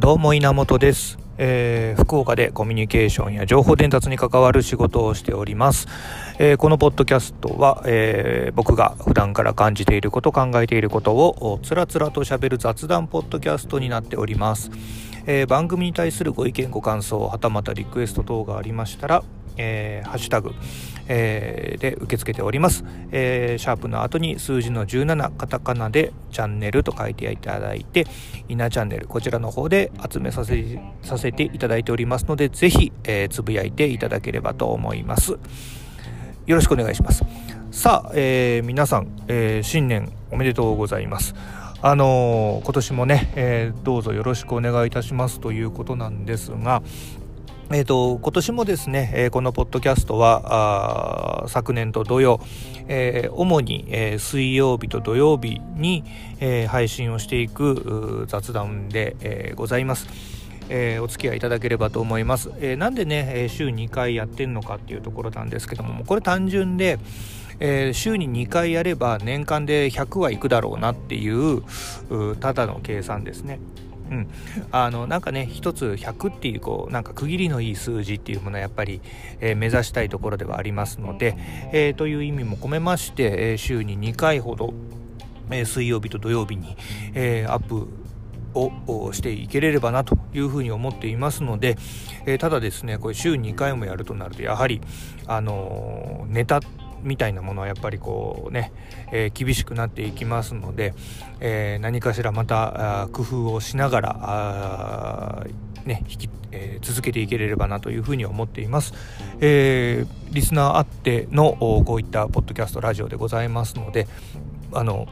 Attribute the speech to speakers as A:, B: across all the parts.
A: どうも稲本です、えー、福岡でコミュニケーションや情報伝達に関わる仕事をしております、えー、このポッドキャストは、えー、僕が普段から感じていること考えていることをつらつらと喋る雑談ポッドキャストになっております、え番組に対するご意見ご感想はたまたリクエスト等がありましたらえー、ハッシュタグ、えー、で受け付けております、えー、シャープの後に数字の17カタカナでチャンネルと書いていただいてイナチャンネルこちらの方で集めさせさせていただいておりますのでぜひ、えつぶやいていただければと思います。よろしくお願いします。さあ、え皆さん、え新年おめでとうございます。あの今年もね、えどうぞよろしくお願いいたしますということなんですが、えーと、今年もですね、えー、このポッドキャストは昨年と同様、えー、主に、えー、水曜日と土曜日に、え配信をしていく雑談で、えございます。えお付き合いいただければと思います。えなんでね、週2回やってるのかっていうところなんですけどもこれ単純で、え週に2回やれば年間で100はいくだろうなっていうただの計算ですね。うん、あのなんかね一つ100っていうこうなんか区切りのいい数字っていうものはやっぱり、えー、目指したいところではありますので、えー、という意味も込めまして、えー、週に2回ほど、え水曜日と土曜日に、えアップをしていければなというふうに思っていますので、えただですねこれ週2回もやるとなるとやはりあのネタみたいなものはやっぱりこうね、えー、厳しくなっていきますので、えー、何かしらまた工夫をしながらね引きえー、続けていけれればなというふうに思っています、えー、リスナーあってのこういったポッドキャストラジオでございますのであの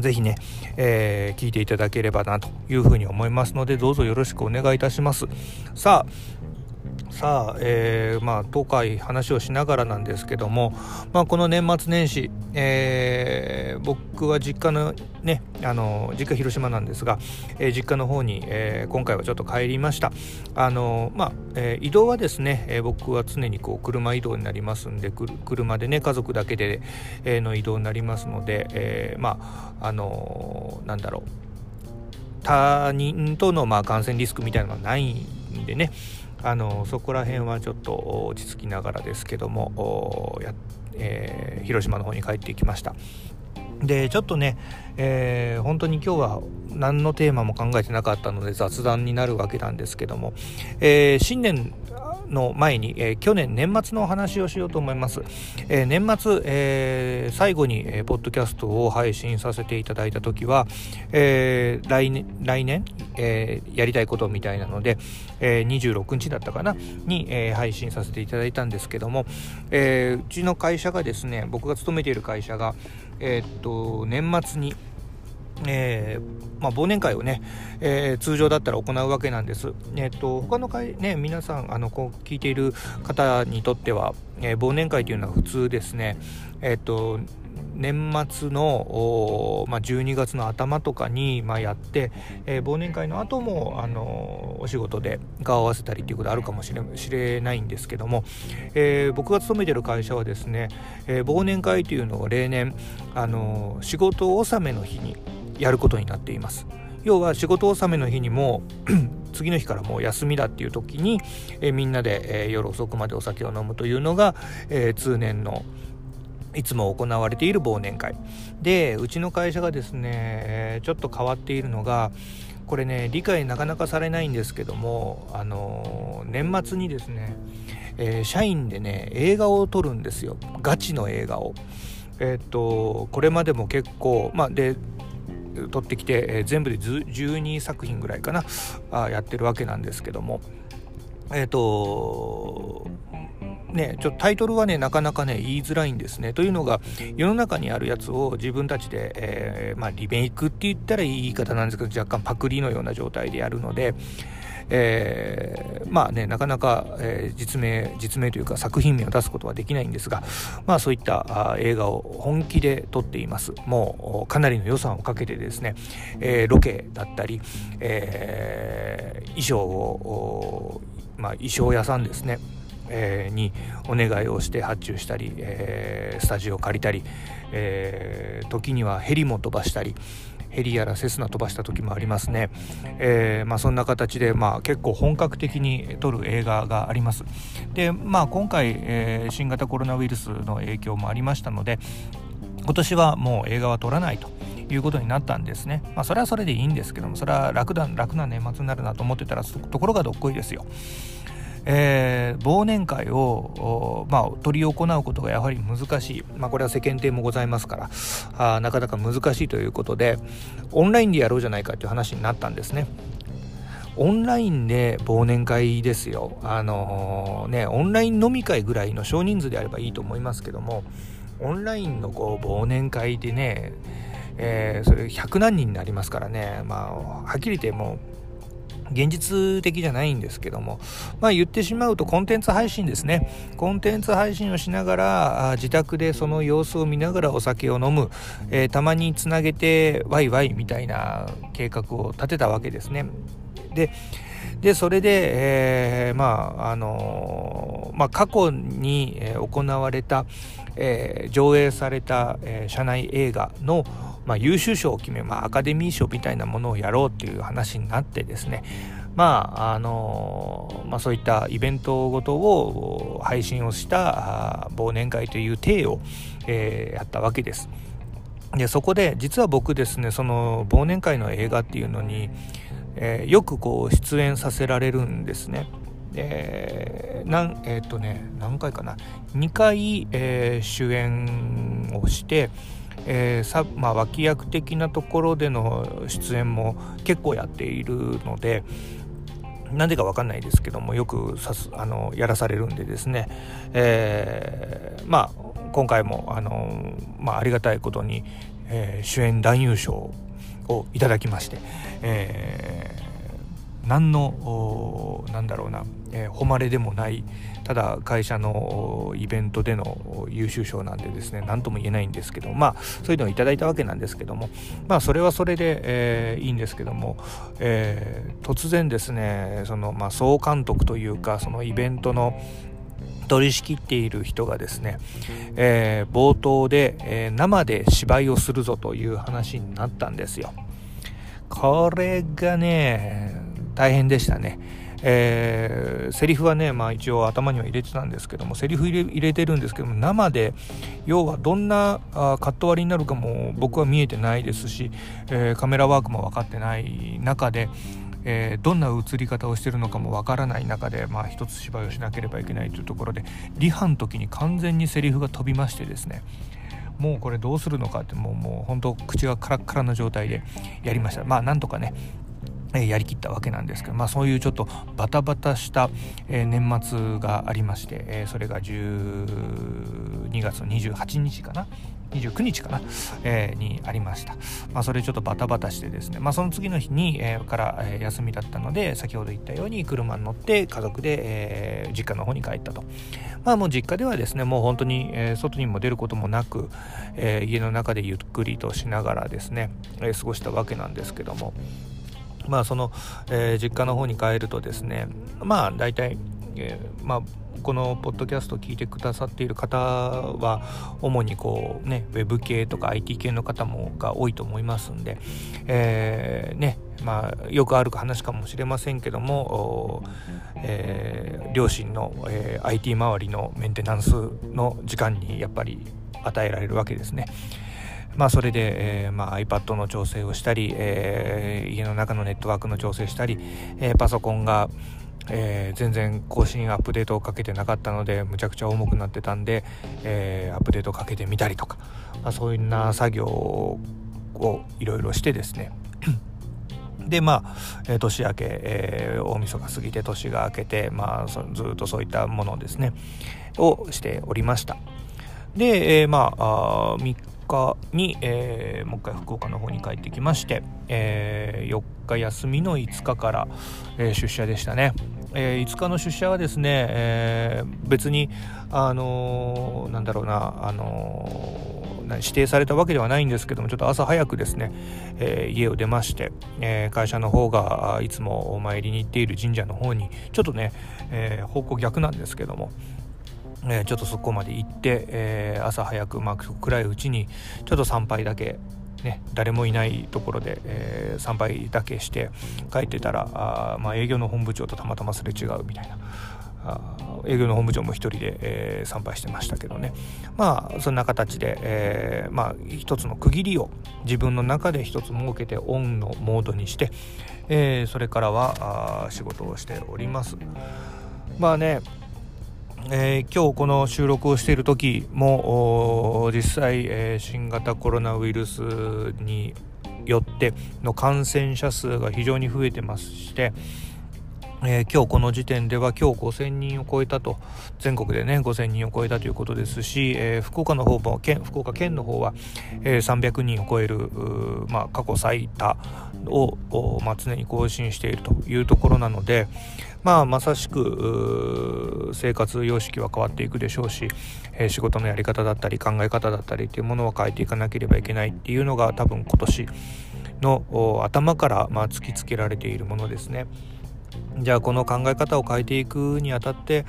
A: ぜひね、えー、聞いていただければなというふうに思いますのでどうぞよろしくお願いいたします。さあさあ、えー、まあ、東海話をしながらなんですけども、まあ、この年末年始、えー、僕は実家のねあの実家広島なんですが、えー、実家の方に、え今回はちょっと帰りました。あの、まあえ移動はですね、え僕は常にこう車移動になりますんで車でね家族だけで、えの移動になりますので、えまああのなんだろう。他人とのまあ感染リスクみたいなのはないんでね。あのそこら辺はちょっと落ち着きながらですけどもや、えー、広島の方に帰ってきました。でちょっとね、えー、本当に今日は何のテーマも考えてなかったので雑談になるわけなんですけども、えー、新年の前に、えー、去年年末のお話をしようと思います。えー、年末、えー、最後に、えー、ポッドキャストを配信させていただいた時は、えー、来年、来年、えー、やりたいことみたいなので、えー、26日だったかなに、えー、配信させていただいたんですけども、えー、うちの会社がですね僕が勤めている会社が、えー、っと年末にえー、まあ、忘年会をね、えー、通常だったら行うわけなんです。えっ、と他の会ね皆さんあのこう聞いている方にとっては、え忘年会というのは普通ですね。えっ、と年末の、まあ、12月の頭とかに、まあ、やって、えー、忘年会の後もあのお仕事で顔を合わせたりっていうことあるかもしれないんですけども、えー、僕が勤めてる会社はですね、えー、忘年会というのを例年あの仕事納めの日にやることになっています。要は仕事納めの日にも 次の日からもう休みだっていう時に、え、みんなで、え、夜遅くまでお酒を飲むというのが、え、通年のいつも行われている忘年会。でうちの会社がですね、ちょっと変わっているのがこれね理解なかなかされないんですけどもあの年末にですね、え社員でね映画を撮るんですよ。ガチの映画を。えっとこれまでも結構まあで撮ってきて、えー、全部で12作品ぐらいかなあやってるわけなんですけども。え、ー、とね、ちょっとタイトルはねなかなかね言いづらいんですね。というのが世の中にあるやつを自分たちで、えー、まあ、リメイクって言ったらいい言い方なんですけど若干パクリのような状態でやるので、えー、まあねなかなか、えー、実名実名というか作品名を出すことはできないんですがまあそういった映画を本気で撮っています。もうかなりの予算をかけてですね、え、ロケだったり、え衣装をまあ、衣装屋さんですね。えー、にお願いをして発注したり、えー、スタジオを借りたり、えー、時にはヘリも飛ばしたり、ヘリやらセスナ飛ばした時もありますね、えー、まあ、そんな形で、まあ、結構本格的に撮る映画がありますで、まあ、今回、えー、新型コロナウイルスの影響もありましたので今年はもう映画は撮らないということになったんですね。まあ、それはそれでいいんですけども、それは楽だ楽な年末になるなと思ってたら、ところがどっこいですよ。えー、忘年会を、まあ、執り行うことがやはり難しい、まあ、これは世間体もございますからあなかなか難しいということでオンラインでやろうじゃないかという話になったんですね。オンラインで忘年会ですよ。あのー、ね、オンライン飲み会ぐらいの少人数であればいいと思いますけども、オンラインのこう忘年会でね、えー、それ100何人になりますからね、まあ、はっきり言ってもう現実的じゃないんですけども、まあ言ってしまうとコンテンツ配信ですね。コンテンツ配信をしながら、自宅でその様子を見ながらお酒を飲む、えー、たまにつなげてワイワイみたいな計画を立てたわけですね。で、でそれで、えー、まああのー、まあ、過去に行われた、えー、上映された、えー、社内映画の、まあ、優秀賞を決め、まあ、アカデミー賞みたいなものをやろうっていう話になってですねまああのまあ、そういったイベントごとを配信をした忘年会という体を、えー、やったわけです。でそこで実は僕ですねその忘年会の映画っていうのに、えー、よくこう出演させられるんですね。えー、なんえっ、とね何回かな2回、えー、主演をして、えーまあ、脇役的なところでの出演も結構やっているのでなんでか分かんないですけどもよくさすあのやらされるんでですね、えー、まあ今回もあの、まあ、ありがたいことに、えー、主演男優賞をいただきまして、えー、何のなんだろうな、えー、誉れでもないただ会社のイベントでの優秀賞なんでですね何とも言えないんですけどまあそういうのをいただいたわけなんですけどもまあそれはそれで、えー、いいんですけども、えー、突然ですねその、まあ、総監督というかそのイベントの取り仕切っている人がですね、えー、冒頭で、えー、生で芝居をするぞという話になったんですよ。これがね大変でしたね。えー、セリフはね、まあ、一応頭には入れてたんですけどもセリフ入れ入れてるんですけども生で要はどんなあカット割りになるかも僕は見えてないですし、えー、カメラワークも分かってない中で、えー、どんな映り方をしてるのかも分からない中で、まあ、一つ芝居をしなければいけないというところでリハの時に完全にセリフが飛びましてですねもうこれどうするのかってもうもう本当口がカラッカラな状態でやりました。まあなんとかねやりきったわけなんですけど、まあ、そういうちょっとバタバタした、年末がありまして、それが12月28日かな？29日かな、にありました。まあ、それちょっとバタバタしてですね、まあ、その次の日に、から、休みだったので、先ほど言ったように車に乗って家族で、実家の方に帰ったと。まあもう実家ではですね、もう本当に、外にも出ることもなく、え、家の中でゆっくりとしながらですね、え、過ごしたわけなんですけども、まあその、えー、実家の方に帰るとですねまあ大体、えー、まあこのポッドキャストを聞いてくださっている方は主にこうねウェブ系とか IT 系の方もが多いと思いますんで、えー、ねまあよくある話かもしれませんけども、えー、両親の、えー、IT 周りのメンテナンスの時間にやっぱり与えられるわけですね。まあ、それで、えーまあ、iPad の調整をしたり、えー、家の中のネットワークの調整したり、えー、パソコンが、えー、全然更新アップデートをかけてなかったのでむちゃくちゃ重くなってたんで、えー、アップデートをかけてみたりとか、まあ、そういうな作業をいろいろしてですね。でまあ、年明け、えー、大晦日過ぎて年が明けて、まあ、ずっとそういったものですね。をしておりました。で、えー、まああ3日に、えー、もう一回福岡の方に帰ってきまして、えー、4日休みの5日から、えー、出社でしたね、えー、5日の出社はですね、えー、別にあのー、なんだろうなあの指定されたわけではないんですけどもちょっと朝早くですね、えー、家を出まして、えー、会社の方がいつもお参りに行っている神社の方にちょっとね、えー、方向逆なんですけども、えー、ちょっとそこまで行って、えー、朝早く、まあ、暗いうちにちょっと参拝だけね、誰もいないところで、えー、参拝だけして帰ってたらあ、まあ、営業の本部長とたまたますれ違うみたいな営業の本部長も1人で、えー、参拝してましたけどね。まあそんな形で、えー、まあ一つの区切りを自分の中で一つ設けてオンのモードにして、えー、それからはあ仕事をしております。まあねえー、今日この収録をしている時も実際、えー、新型コロナウイルスによっての感染者数が非常に増えてまして、えー、今日この時点では今日5000人を超えたと全国でね5000人を超えたということですし、えー、福岡の方も県福岡県の方は、えー、300人を超える、まあ、過去最多を、まあ、常に更新しているというところなので、まあ、まさしく生活様式は変わっていくでしょうし、え、仕事のやり方だったり考え方だったりっていうものは変えていかなければいけないっていうのが多分今年の頭から、まあ、突きつけられているものですね。じゃあこの考え方を変えていくにあたって、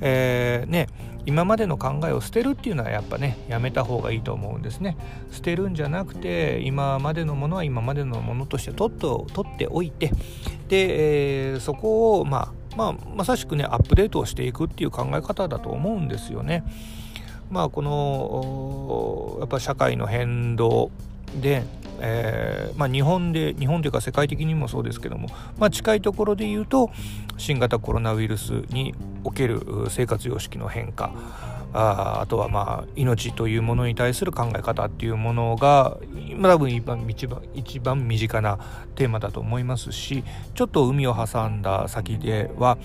A: えー、ね今までの考えを捨てるっていうのはやっぱねやめた方がいいと思うんですね。捨てるんじゃなくて今までのものは今までのものとして取っと取っておいてで、えー、そこをまあまあまさしくねアップデートをしていくっていう考え方だと思うんですよね。まあこのやっぱ社会の変動でえー、まあ、日本で日本というか世界的にもそうですけども、まあ、近いところで言うと新型コロナウイルスにおける生活様式の変化。ああとはまあ命というものに対する考え方っていうものが多分一番一番一番身近なテーマだと思いますしちょっと海を挟んだ先では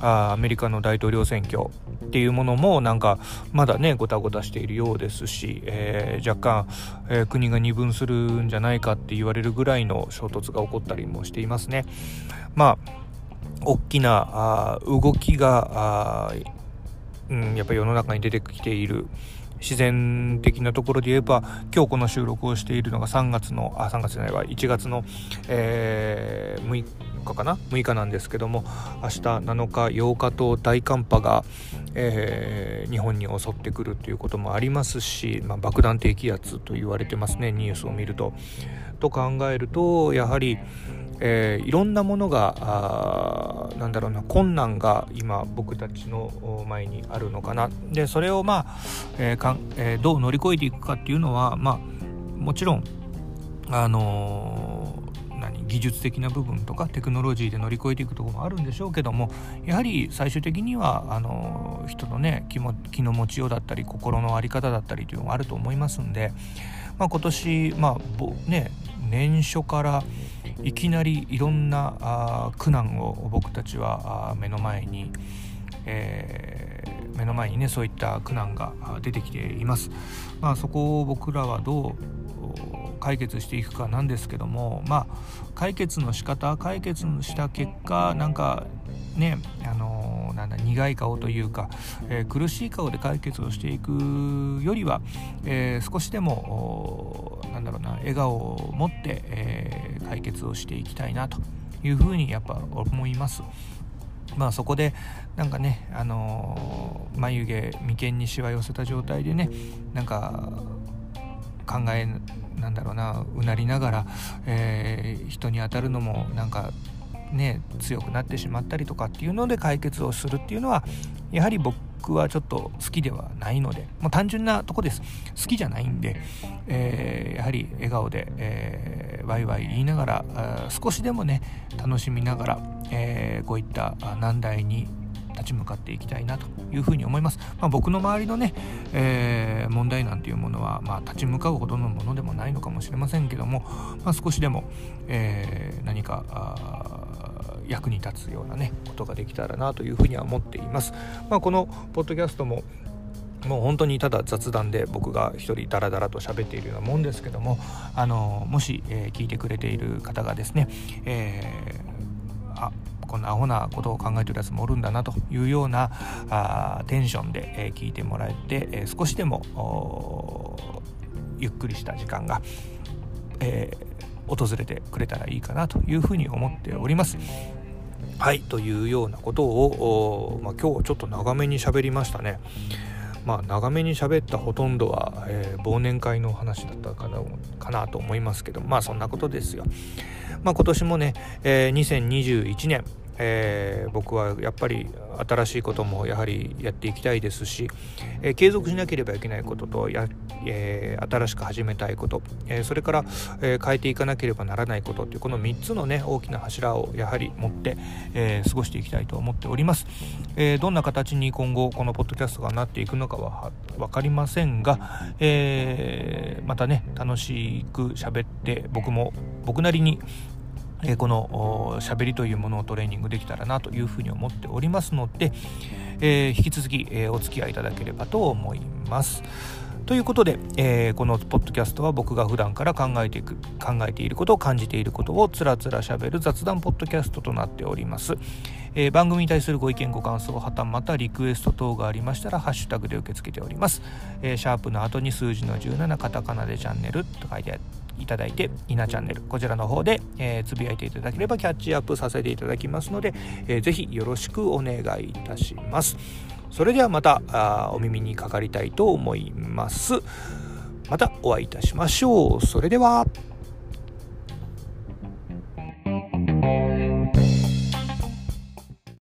A: あアメリカの大統領選挙っていうものもなんかまだねごたごたしているようですし、えー、若干、えー、国が二分するんじゃないかって言われるぐらいの衝突が起こったりもしていますね。まあ大きなあ動きがうん、やっぱり世の中に出てきている自然的なところで言えば今日この収録をしているのが3月のあ3月じゃないわ1月の、えー、6日かな？6日なんですけども明日7日8日と大寒波が、えー、日本に襲ってくるということもありますし、まあ、爆弾低気圧と言われてますねニュースを見ると。と考えるとやはりえー、いろんなものがなんだろうな困難が今僕たちの前にあるのかな。でそれをまあ、えーかんえー、どう乗り越えていくかっていうのはまあもちろんあのー、何技術的な部分とかテクノロジーで乗り越えていくところもあるんでしょうけどもやはり最終的にはあのー、人のね気も気の持ちようだったり心の在り方だったりというのがあると思いますんで、まあ、今年まあね年初からいきなりいろんなあ苦難を僕たちは目の前に、えー、目の前にねそういった苦難が出てきています。まあ、そこを僕らはどう解決していくかなんですけどもまあ解決の仕方解決した結果なんかねあのなんだ苦い顔というか、えー、苦しい顔で解決をしていくよりは、えー、少しでもなんだろうな笑顔を持って、え、解決をしていきたいなというふうにやっぱ思います。まあそこでなんかね、あの、眉毛眉間にしわ寄せた状態でねなんか考えなんだろうなうなりながら、えー、人に当たるのもなんかね強くなってしまったりとかっていうので解決をするっていうのはやはり僕はちょっと好きではないのでもう単純なとこです。好きじゃないんで、えー、やはり笑顔で、えー、ワイワイ言いながら少しでもね楽しみながら、えー、こういった難題に立ち向かっていきたいなというふうに思います、まあ、僕の周りのね、えー、問題なんていうものは、まあ、立ち向かうほどのものでもないのかもしれませんけども、まあ、少しでも、えー、何か役に立つようなねことができたらなというふうには思っています。まあ、このポッドキャストももう本当にただ雑談で僕が一人ダラダラと喋っているようなもんですけどもあのもし、えー、聞いてくれている方がですね、えー、あこんなアホなことを考えてるやつもおるんだなというようなあテンションで、えー、聞いてもらえて、え少しでもゆっくりした時間が、え訪れてくれたらいいかなというふうに思っております。はいというようなことを、まあ、今日はちょっと長めに喋りましたね。まあ長めに喋ったほとんどは、えー、忘年会の話だったかなかなと思いますけどまあそんなことですよ。まあ、今年もね、えー、2021年えー、僕はやっぱり新しいこともやはりやっていきたいですし、えー、継続しなければいけないこととや、えー、新しく始めたいこと、えそれから、え変えていかなければならないことっていうこの3つのね大きな柱をやはり持って、え過ごしていきたいと思っております、えどんな形に今後このポッドキャストがなっていくのかは分かりませんが、えまたね楽しく喋って僕も僕なりにえこの喋りというものをトレーニングできたらなというふうに思っておりますので、えー、引き続き、えー、お付き合いいただければと思います。ということで、えー、このポッドキャストは僕が普段から考えていく考えていることを感じていることをつらつらしゃべる雑談ポッドキャストとなっております、えー、番組に対するご意見ご感想はたまたリクエスト等がありましたらハッシュタグで受け付けております、えー、シャープの後に数字の17カタカナでチャンネルと書いていただいて、いなチャンネル、こちらの方で、えー、つぶやいていただければキャッチアップさせていただきますので、えー、ぜひよろしくお願いいたします。それではまたあお耳にかかりたいと思います。またお会いいたしましょう。それでは。